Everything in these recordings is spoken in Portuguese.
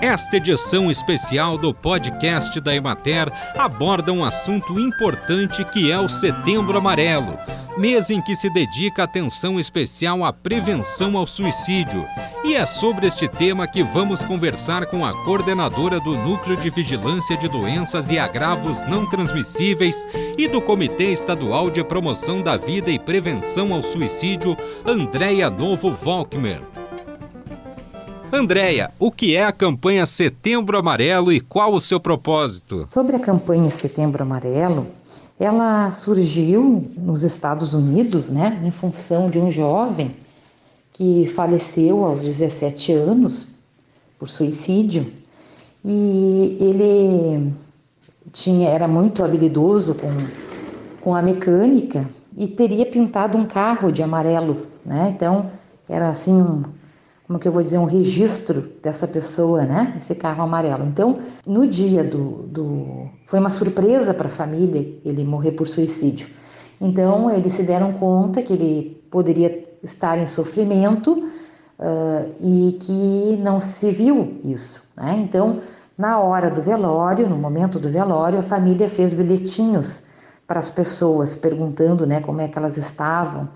Esta edição especial do podcast da Emater aborda um assunto importante que é o Setembro Amarelo, mês em que se dedica atenção especial à prevenção ao suicídio. E é sobre este tema que vamos conversar com a coordenadora do Núcleo de Vigilância de Doenças e Agravos Não Transmissíveis e do Comitê Estadual de Promoção da Vida e Prevenção ao Suicídio, Andréia Novo Volkmer. Andréia, o que é a campanha Setembro Amarelo e qual o seu propósito? Sobre a campanha Setembro Amarelo, ela surgiu nos Estados Unidos, né, em função de um jovem que faleceu aos 17 anos por suicídio e ele tinha era muito habilidoso com, com a mecânica e teria pintado um carro de amarelo, né? Então era assim um, como que eu vou dizer, um registro dessa pessoa, né? Esse carro amarelo. Então, no dia do. do... Foi uma surpresa para a família ele morrer por suicídio. Então, eles se deram conta que ele poderia estar em sofrimento uh, e que não se viu isso, né? Então, na hora do velório, no momento do velório, a família fez bilhetinhos para as pessoas perguntando, né, como é que elas estavam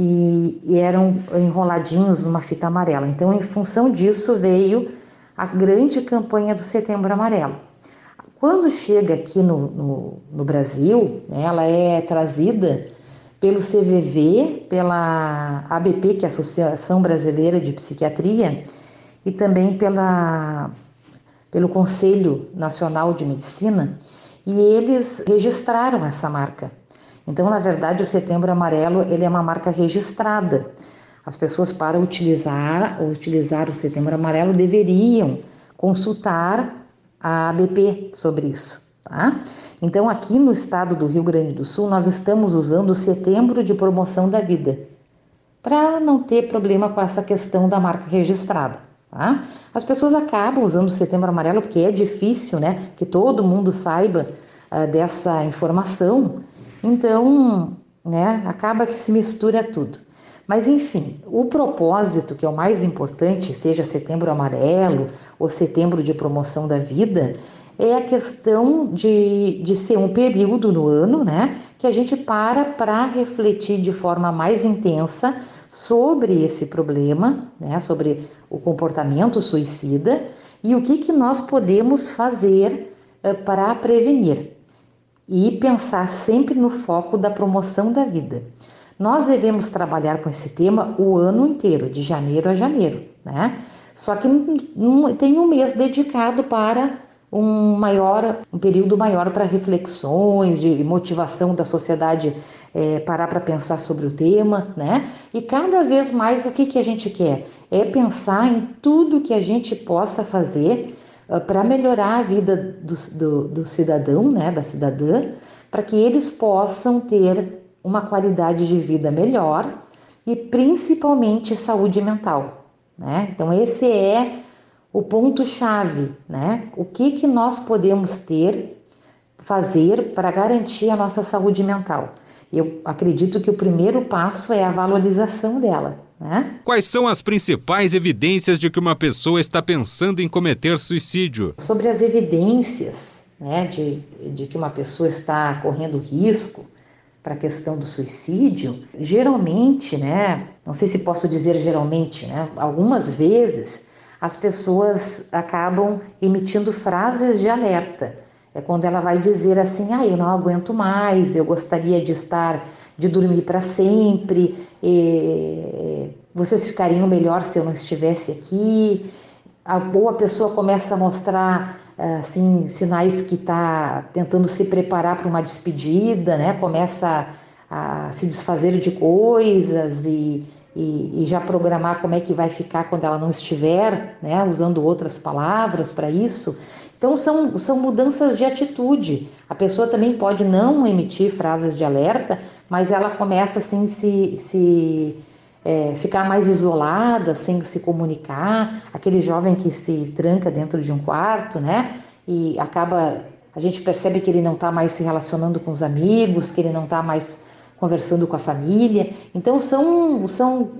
e, e eram enroladinhos numa fita amarela. Então, em função disso, veio a grande campanha do Setembro Amarelo. Quando chega aqui no, no, no Brasil, né, ela é trazida pelo CVV, pela ABP, que é a Associação Brasileira de Psiquiatria, e também pela, pelo Conselho Nacional de Medicina, e eles registraram essa marca. Então, na verdade, o Setembro Amarelo ele é uma marca registrada. As pessoas para utilizar utilizar o Setembro Amarelo deveriam consultar a ABP sobre isso, tá? Então, aqui no estado do Rio Grande do Sul, nós estamos usando o Setembro de Promoção da Vida para não ter problema com essa questão da marca registrada. Tá? As pessoas acabam usando o Setembro Amarelo porque é difícil, né, que todo mundo saiba uh, dessa informação então, né, acaba que se mistura tudo. Mas enfim, o propósito, que é o mais importante, seja setembro amarelo ou setembro de promoção da vida, é a questão de, de ser um período no ano, né, que a gente para para refletir de forma mais intensa sobre esse problema, né, sobre o comportamento suicida e o que, que nós podemos fazer uh, para prevenir e pensar sempre no foco da promoção da vida. Nós devemos trabalhar com esse tema o ano inteiro, de janeiro a janeiro, né? Só que tem um mês dedicado para um maior, um período maior para reflexões, de motivação da sociedade é, parar para pensar sobre o tema, né? E cada vez mais o que, que a gente quer? É pensar em tudo que a gente possa fazer para melhorar a vida do, do, do cidadão, né, da cidadã, para que eles possam ter uma qualidade de vida melhor e principalmente saúde mental. Né? Então, esse é o ponto-chave, né? O que, que nós podemos ter, fazer para garantir a nossa saúde mental? Eu acredito que o primeiro passo é a valorização dela. Né? Quais são as principais evidências de que uma pessoa está pensando em cometer suicídio? Sobre as evidências né, de, de que uma pessoa está correndo risco para a questão do suicídio, geralmente, né, não sei se posso dizer geralmente, né, algumas vezes as pessoas acabam emitindo frases de alerta. É quando ela vai dizer assim: ah, eu não aguento mais, eu gostaria de estar de dormir para sempre, e, vocês ficariam melhor se eu não estivesse aqui. A boa pessoa começa a mostrar assim sinais que está tentando se preparar para uma despedida, né? Começa a, se desfazer de coisas e, e, e, já programar como é que vai ficar quando ela não estiver, né? Usando outras palavras para isso. Então são, são mudanças de atitude. A pessoa também pode não emitir frases de alerta, mas ela começa assim se, se é, ficar mais isolada, sem se comunicar. Aquele jovem que se tranca dentro de um quarto, né? E acaba, a gente percebe que ele não está mais se relacionando com os amigos, que ele não está mais conversando com a família. Então são, são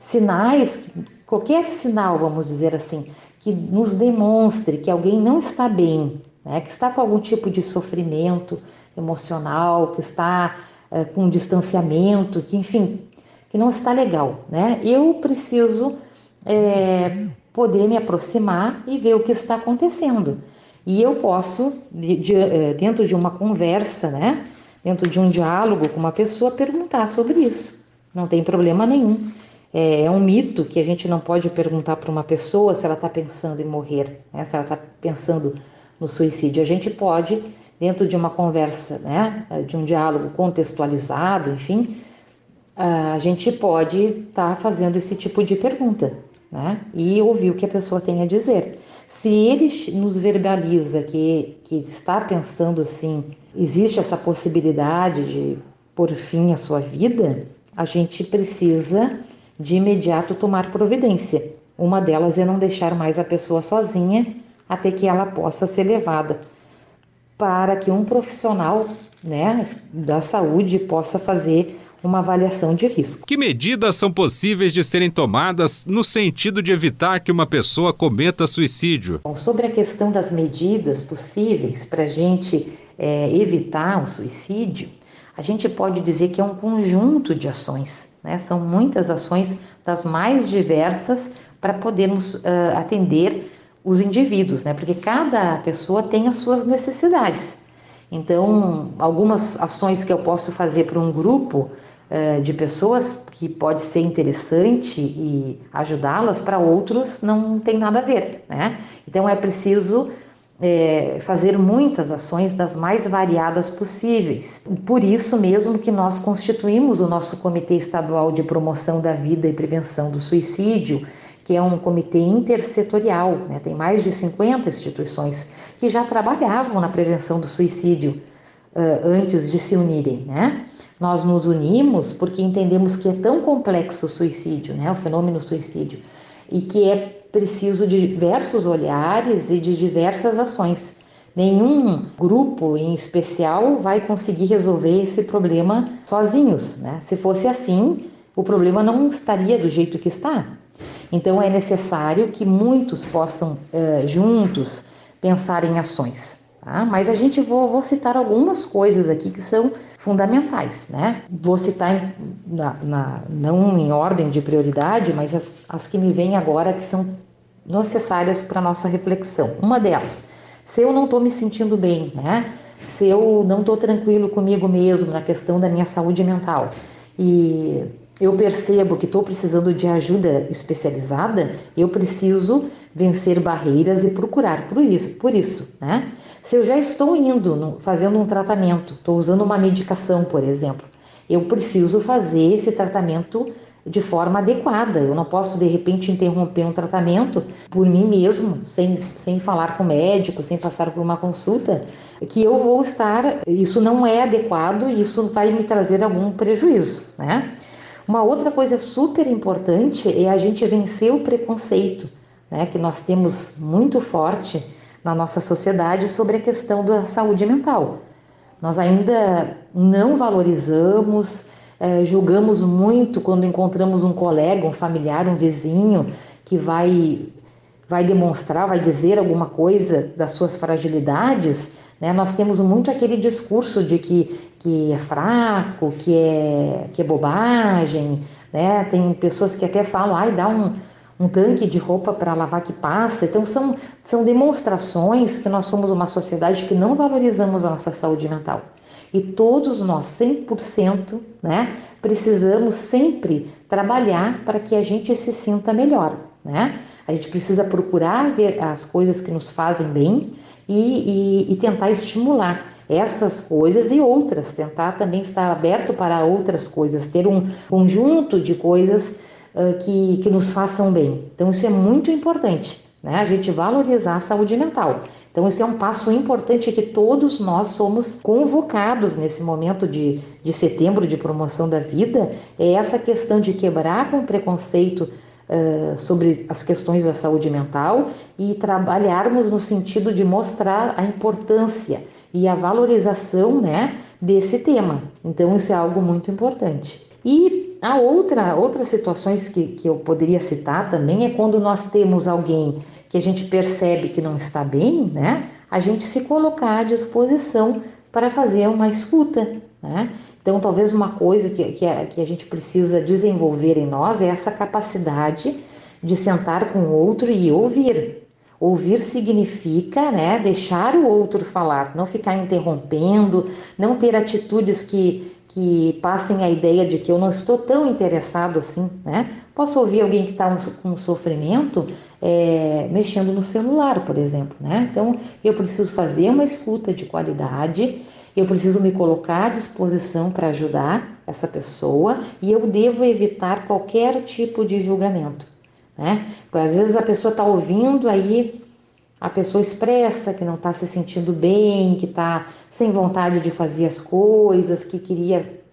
sinais qualquer sinal, vamos dizer assim, que nos demonstre que alguém não está bem, né, que está com algum tipo de sofrimento emocional, que está é, com distanciamento, que enfim, que não está legal, né? Eu preciso é, poder me aproximar e ver o que está acontecendo. E eu posso, de, de, é, dentro de uma conversa, né, dentro de um diálogo com uma pessoa, perguntar sobre isso. Não tem problema nenhum. É, é um mito que a gente não pode perguntar para uma pessoa se ela está pensando em morrer, né, se ela está pensando no suicídio. A gente pode, dentro de uma conversa, né, de um diálogo contextualizado, enfim, a gente pode estar tá fazendo esse tipo de pergunta né? e ouvir o que a pessoa tem a dizer. Se ele nos verbaliza que, que está pensando assim, existe essa possibilidade de por fim a sua vida, a gente precisa de imediato tomar providência. Uma delas é não deixar mais a pessoa sozinha até que ela possa ser levada para que um profissional né, da saúde possa fazer uma avaliação de risco. Que medidas são possíveis de serem tomadas no sentido de evitar que uma pessoa cometa suicídio? Bom, sobre a questão das medidas possíveis para a gente é, evitar o suicídio, a gente pode dizer que é um conjunto de ações. Né? São muitas ações das mais diversas para podermos uh, atender os indivíduos, né? porque cada pessoa tem as suas necessidades. Então, algumas ações que eu posso fazer para um grupo eh, de pessoas que pode ser interessante e ajudá-las, para outros não tem nada a ver, né? Então é preciso é, fazer muitas ações das mais variadas possíveis. Por isso mesmo que nós constituímos o nosso Comitê Estadual de Promoção da Vida e Prevenção do Suicídio, que é um comitê intersetorial, né? tem mais de 50 instituições que já trabalhavam na prevenção do suicídio uh, antes de se unirem, né? Nós nos unimos porque entendemos que é tão complexo o suicídio, né, o fenômeno suicídio, e que é preciso de diversos olhares e de diversas ações. Nenhum grupo em especial vai conseguir resolver esse problema sozinhos. Né? Se fosse assim, o problema não estaria do jeito que está. Então é necessário que muitos possam uh, juntos pensar em ações. Tá? Mas a gente vou, vou citar algumas coisas aqui que são fundamentais, né? Vou citar em, na, na, não em ordem de prioridade, mas as, as que me vêm agora que são necessárias para nossa reflexão. Uma delas, se eu não estou me sentindo bem, né? Se eu não estou tranquilo comigo mesmo na questão da minha saúde mental e eu percebo que estou precisando de ajuda especializada, eu preciso vencer barreiras e procurar por isso, por isso, né? Se eu já estou indo, fazendo um tratamento, estou usando uma medicação, por exemplo, eu preciso fazer esse tratamento de forma adequada. Eu não posso, de repente, interromper um tratamento por mim mesmo, sem, sem falar com o médico, sem passar por uma consulta, que eu vou estar. Isso não é adequado e isso vai me trazer algum prejuízo, né? Uma outra coisa super importante é a gente vencer o preconceito, né, que nós temos muito forte na nossa sociedade sobre a questão da saúde mental. Nós ainda não valorizamos, é, julgamos muito quando encontramos um colega, um familiar, um vizinho que vai, vai demonstrar, vai dizer alguma coisa das suas fragilidades. Né? Nós temos muito aquele discurso de que, que é fraco, que é, que é bobagem. Né? Tem pessoas que até falam, ai, dá um, um tanque de roupa para lavar que passa. Então, são, são demonstrações que nós somos uma sociedade que não valorizamos a nossa saúde mental. E todos nós, 100%, né, precisamos sempre trabalhar para que a gente se sinta melhor. Né? A gente precisa procurar ver as coisas que nos fazem bem e, e, e tentar estimular essas coisas e outras, tentar também estar aberto para outras coisas, ter um conjunto de coisas que, que nos façam bem. Então, isso é muito importante, né? A gente valorizar a saúde mental. Então, esse é um passo importante que todos nós somos convocados nesse momento de, de setembro de promoção da vida, é essa questão de quebrar com preconceito sobre as questões da saúde mental e trabalharmos no sentido de mostrar a importância e a valorização né, desse tema. Então, isso é algo muito importante. E A outra, outras situações que, que eu poderia citar também é quando nós temos alguém que a gente percebe que não está bem, né? A gente se colocar à disposição para fazer uma escuta, né? Então, talvez uma coisa que, que, a, que a gente precisa desenvolver em nós é essa capacidade de sentar com o outro e ouvir. Ouvir significa né, deixar o outro falar, não ficar interrompendo, não ter atitudes que, que passem a ideia de que eu não estou tão interessado assim. Né? Posso ouvir alguém que está com sofrimento é, mexendo no celular, por exemplo. Né? Então, eu preciso fazer uma escuta de qualidade, eu preciso me colocar à disposição para ajudar essa pessoa e eu devo evitar qualquer tipo de julgamento. Né? Porque às vezes a pessoa está ouvindo, aí a pessoa expressa que não está se sentindo bem, que está sem vontade de fazer as coisas, que queria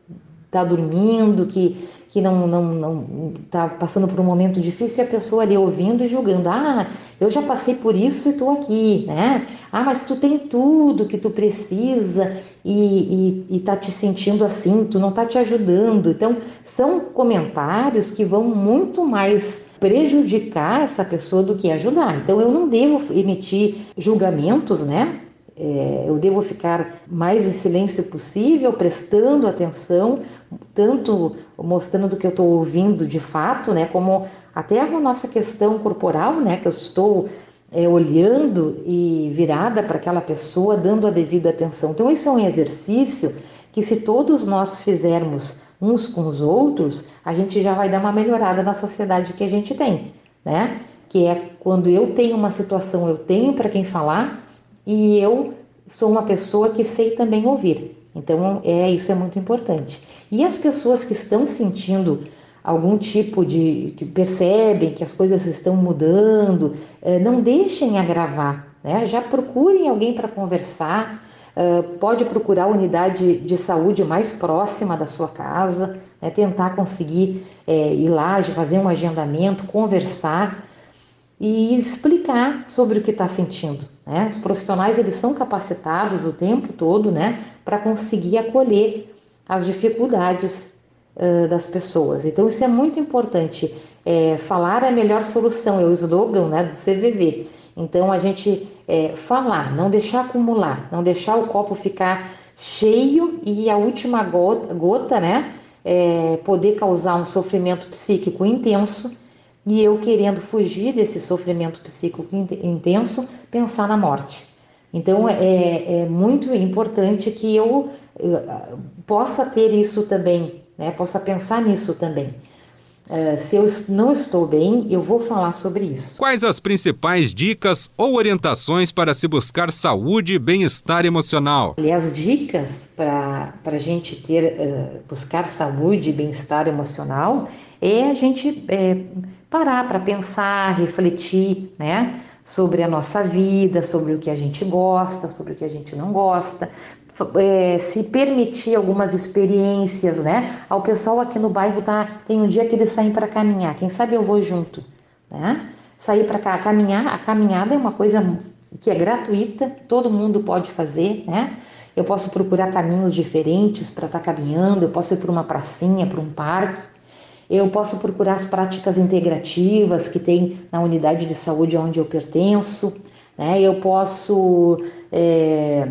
estar tá dormindo, que, que não está não, não, tá passando por um momento difícil e a pessoa ali ouvindo e julgando. Ah, eu já passei por isso e estou aqui, né? Ah, mas tu tem tudo que tu precisa e, e, e tá te sentindo assim, tu não tá te ajudando. Então, são comentários que vão muito mais prejudicar essa pessoa do que ajudar. Então eu não devo emitir julgamentos, né? É, eu devo ficar mais em silêncio possível, prestando atenção, tanto mostrando que eu estou ouvindo de fato, né? Como até a nossa questão corporal, né? Que eu estou é, olhando e virada para aquela pessoa, dando a devida atenção. Então isso é um exercício que se todos nós fizermos uns com os outros, a gente já vai dar uma melhorada na sociedade que a gente tem, né? Que é quando eu tenho uma situação, eu tenho para quem falar e eu sou uma pessoa que sei também ouvir. Então, é isso é muito importante. E as pessoas que estão sentindo algum tipo de que percebem que as coisas estão mudando, eh, não deixem agravar, né? Já procurem alguém para conversar, Uh, pode procurar a unidade de saúde mais próxima da sua casa, né, tentar conseguir é, ir lá, fazer um agendamento, conversar e explicar sobre o que está sentindo. Né? Os profissionais eles são capacitados o tempo todo né, para conseguir acolher as dificuldades uh, das pessoas. Então isso é muito importante. É, falar é a melhor solução, é o slogan né, do CVV. Então a gente é, falar, não deixar acumular, não deixar o copo ficar cheio e a última gota, gota né, é, poder causar um sofrimento psíquico intenso e eu querendo fugir desse sofrimento psíquico intenso, pensar na morte. Então é, é muito importante que eu, eu possa ter isso também, né, possa pensar nisso também. Uh, se eu não estou bem, eu vou falar sobre isso. Quais as principais dicas ou orientações para se buscar saúde e bem-estar emocional? E as dicas para a gente ter, uh, buscar saúde e bem-estar emocional é a gente é, parar para pensar, refletir, né? Sobre a nossa vida, sobre o que a gente gosta, sobre o que a gente não gosta, é, se permitir algumas experiências, né? O pessoal aqui no bairro tá tem um dia que eles saem para caminhar. Quem sabe eu vou junto, né? Sair para caminhar, a caminhada é uma coisa que é gratuita, todo mundo pode fazer, né? Eu posso procurar caminhos diferentes para estar tá caminhando, eu posso ir para uma pracinha, para um parque. Eu posso procurar as práticas integrativas que tem na unidade de saúde onde eu pertenço. Né? Eu posso é,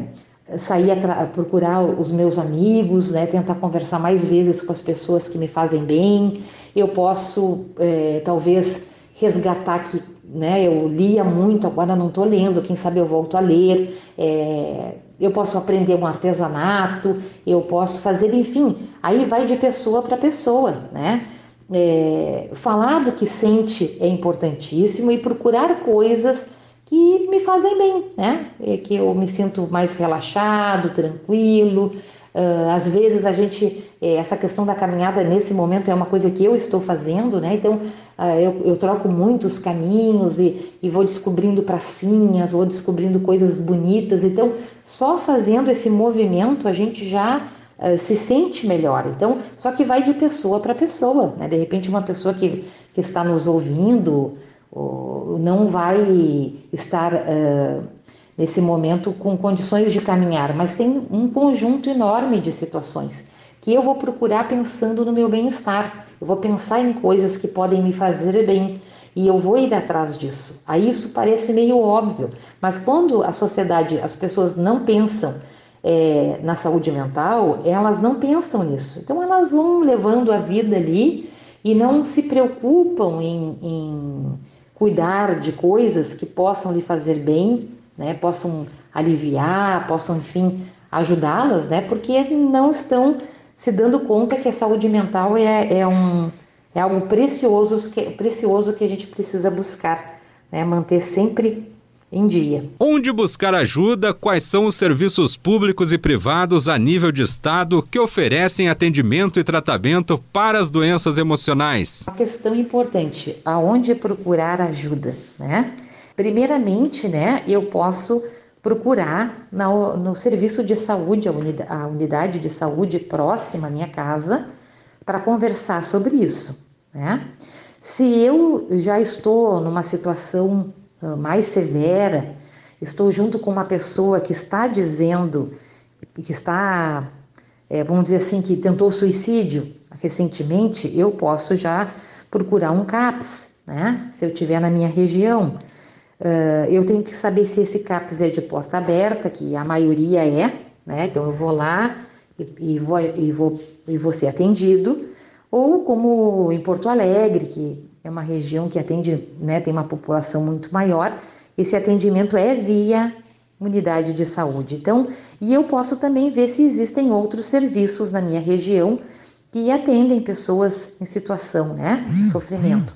sair a procurar os meus amigos, né, tentar conversar mais vezes com as pessoas que me fazem bem. Eu posso é, talvez resgatar que né, eu lia muito, agora não estou lendo, quem sabe eu volto a ler. É, eu posso aprender um artesanato, eu posso fazer, enfim, aí vai de pessoa para pessoa, né? É, falar do que sente é importantíssimo e procurar coisas que me fazem bem, né? É que eu me sinto mais relaxado, tranquilo. Uh, às vezes a gente, é, essa questão da caminhada nesse momento é uma coisa que eu estou fazendo, né? Então uh, eu, eu, troco muitos caminhos e, e vou descobrindo pracinhas, vou descobrindo coisas bonitas. Então, só fazendo esse movimento a gente já uh, se sente melhor. Então, só que vai de pessoa para pessoa, né? De repente, uma pessoa que, que está nos ouvindo não vai estar uh, nesse momento com condições de caminhar, mas tem um conjunto enorme de situações que eu vou procurar pensando no meu bem-estar. eu vou pensar em coisas que podem me fazer bem e eu vou ir atrás disso. Aí isso parece meio óbvio, mas quando a sociedade, as pessoas não pensam é, na saúde mental, elas não pensam nisso. Então elas vão levando a vida ali e não se preocupam em, em cuidar de coisas que possam lhe fazer bem, né? Possam aliviar, possam, enfim, ajudá-las, né? Porque não estão se dando conta que a saúde mental é, é um é algo precioso que, precioso que a gente precisa buscar, né? manter sempre em dia. Onde buscar ajuda? Quais são os serviços públicos e privados a nível de Estado que oferecem atendimento e tratamento para as doenças emocionais? Uma questão importante: aonde procurar ajuda? Né? Primeiramente, né, eu posso procurar no, no serviço de saúde, a unidade, a unidade de saúde próxima à minha casa para conversar sobre isso. Né? Se eu já estou numa situação mais severa, estou junto com uma pessoa que está dizendo, que está, é, vamos dizer assim, que tentou suicídio recentemente, eu posso já procurar um CAPS, né? Se eu tiver na minha região. Uh, eu tenho que saber se esse CAPS é de porta aberta, que a maioria é, né? Então eu vou lá, e, e, vou, e, vou, e vou ser atendido, ou como em Porto Alegre, que é uma região que atende, né, tem uma população muito maior, esse atendimento é via unidade de saúde. Então, e eu posso também ver se existem outros serviços na minha região que atendem pessoas em situação né, de sofrimento.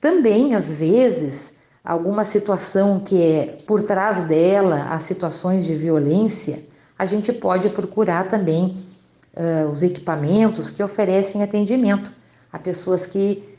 Também, às vezes, alguma situação que é por trás dela, as situações de violência, a gente pode procurar também uh, os equipamentos que oferecem atendimento a pessoas que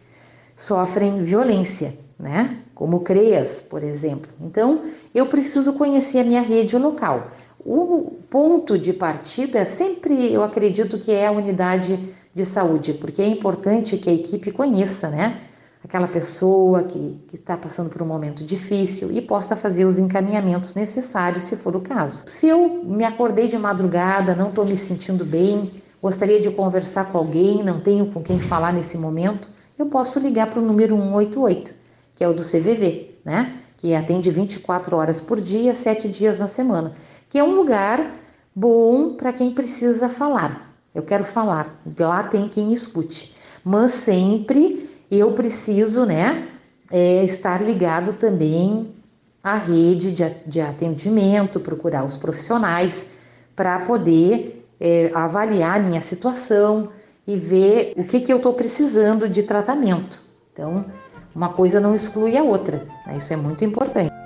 sofrem violência, né? Como CREAS, por exemplo. Então, eu preciso conhecer a minha rede local. O ponto de partida sempre eu acredito que é a unidade de saúde, porque é importante que a equipe conheça, né? aquela pessoa que, que está passando por um momento difícil e possa fazer os encaminhamentos necessários, se for o caso. Se eu me acordei de madrugada, não estou me sentindo bem, gostaria de conversar com alguém, não tenho com quem falar nesse momento, eu posso ligar para o número 188, que é o do CVV, né? Que atende 24 horas por dia, 7 dias na semana, que é um lugar bom para quem precisa falar. Eu quero falar, lá tem quem escute, mas sempre eu preciso, né, é, estar ligado também à rede de, de atendimento, procurar os profissionais para poder é, avaliar minha situação e ver o que, que eu estou precisando de tratamento. Então, uma coisa não exclui a outra, né? isso é muito importante.